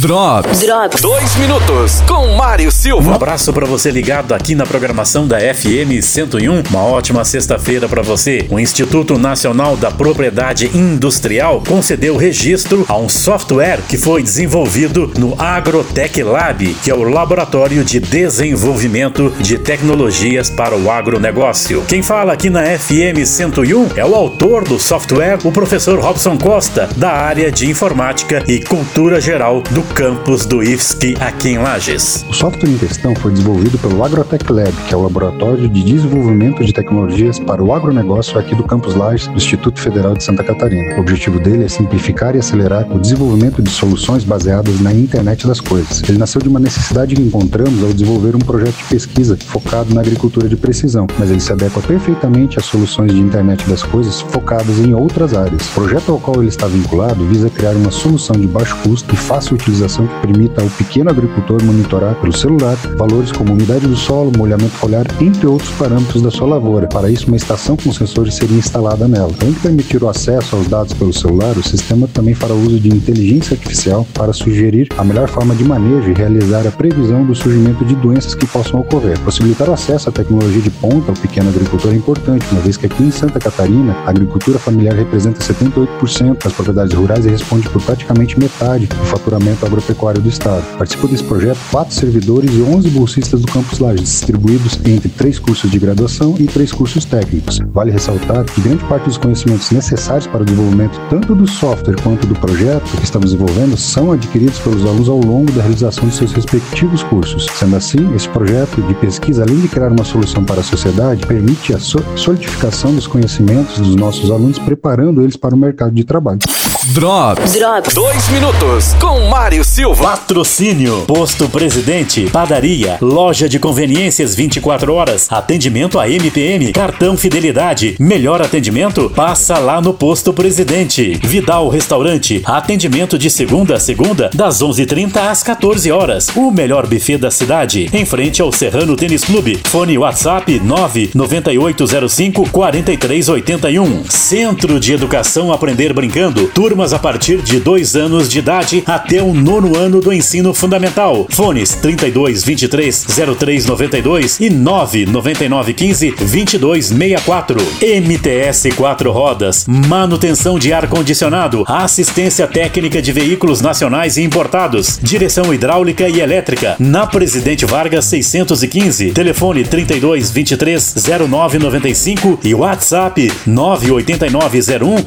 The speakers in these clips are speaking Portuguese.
Drops. Drops. Dois minutos com Mário Um Silva. abraço para você ligado aqui na programação da FM 101. Uma ótima sexta-feira para você. O Instituto Nacional da Propriedade Industrial concedeu registro a um software que foi desenvolvido no Agrotech Lab, que é o laboratório de desenvolvimento de tecnologias para o agronegócio. Quem fala aqui na FM 101 é o autor do software, o professor Robson Costa, da área de informática e cultura geral do campus do IFSC aqui em Lages. O software em questão foi desenvolvido pelo Agrotech Lab, que é o laboratório de desenvolvimento de tecnologias para o agronegócio aqui do Campus Lages do Instituto Federal de Santa Catarina. O objetivo dele é simplificar e acelerar o desenvolvimento de soluções baseadas na internet das coisas. Ele nasceu de uma necessidade que encontramos ao desenvolver um projeto de pesquisa focado na agricultura de precisão, mas ele se adequa perfeitamente às soluções de internet das coisas focadas em outras áreas. O projeto ao qual ele está vinculado visa criar uma solução de baixo custo e fácil utilização que permita ao pequeno agricultor monitorar pelo celular valores como umidade do solo, molhamento foliar, entre outros parâmetros da sua lavoura. Para isso, uma estação com sensores seria instalada nela. Além de permitir o acesso aos dados pelo celular, o sistema também fará uso de inteligência artificial para sugerir a melhor forma de manejo e realizar a previsão do surgimento de doenças que possam ocorrer. Possibilitar o acesso à tecnologia de ponta ao pequeno agricultor é importante, uma vez que aqui em Santa Catarina, a agricultura familiar representa 78% das propriedades rurais e responde por praticamente metade do faturamento agropecuário do estado. Participam desse projeto quatro servidores e 11 bolsistas do Campus Lages, distribuídos entre três cursos de graduação e três cursos técnicos. Vale ressaltar que grande parte dos conhecimentos necessários para o desenvolvimento tanto do software quanto do projeto que estamos desenvolvendo são adquiridos pelos alunos ao longo da realização de seus respectivos cursos. Sendo assim, esse projeto de pesquisa, além de criar uma solução para a sociedade, permite a so- solidificação dos conhecimentos dos nossos alunos, preparando eles para o mercado de trabalho. Drops. Drops. Dois minutos com Mário Silva. Patrocínio, Posto Presidente, Padaria, Loja de Conveniências 24 horas, atendimento a MPM, cartão Fidelidade, melhor atendimento? Passa lá no Posto Presidente. Vidal Restaurante, atendimento de segunda a segunda, das 11h30 às 14 horas. O melhor buffet da cidade, em frente ao Serrano Tênis Clube. Fone WhatsApp 99805 4381. Centro de Educação Aprender Brincando, turmas a partir de dois anos de idade até o nono ano do ensino fundamental. Fones 32 23 03 92 e 9 99 15 22 64. MTS 4 rodas, manutenção de ar condicionado, assistência técnica de veículos nacionais e importados, direção hidráulica e elétrica. Na Presidente Vargas 615, telefone 32 23 09 95 e WhatsApp 98901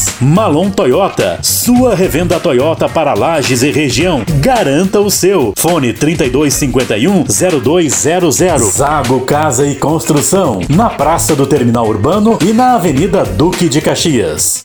6533. Malon Toyota, sua revenda Toyota para Lages e região. Garanta o seu. Fone 3251 0200. Zago Casa e Construção, na Praça do Terminal Urbano e na Avenida Duque de Caxias.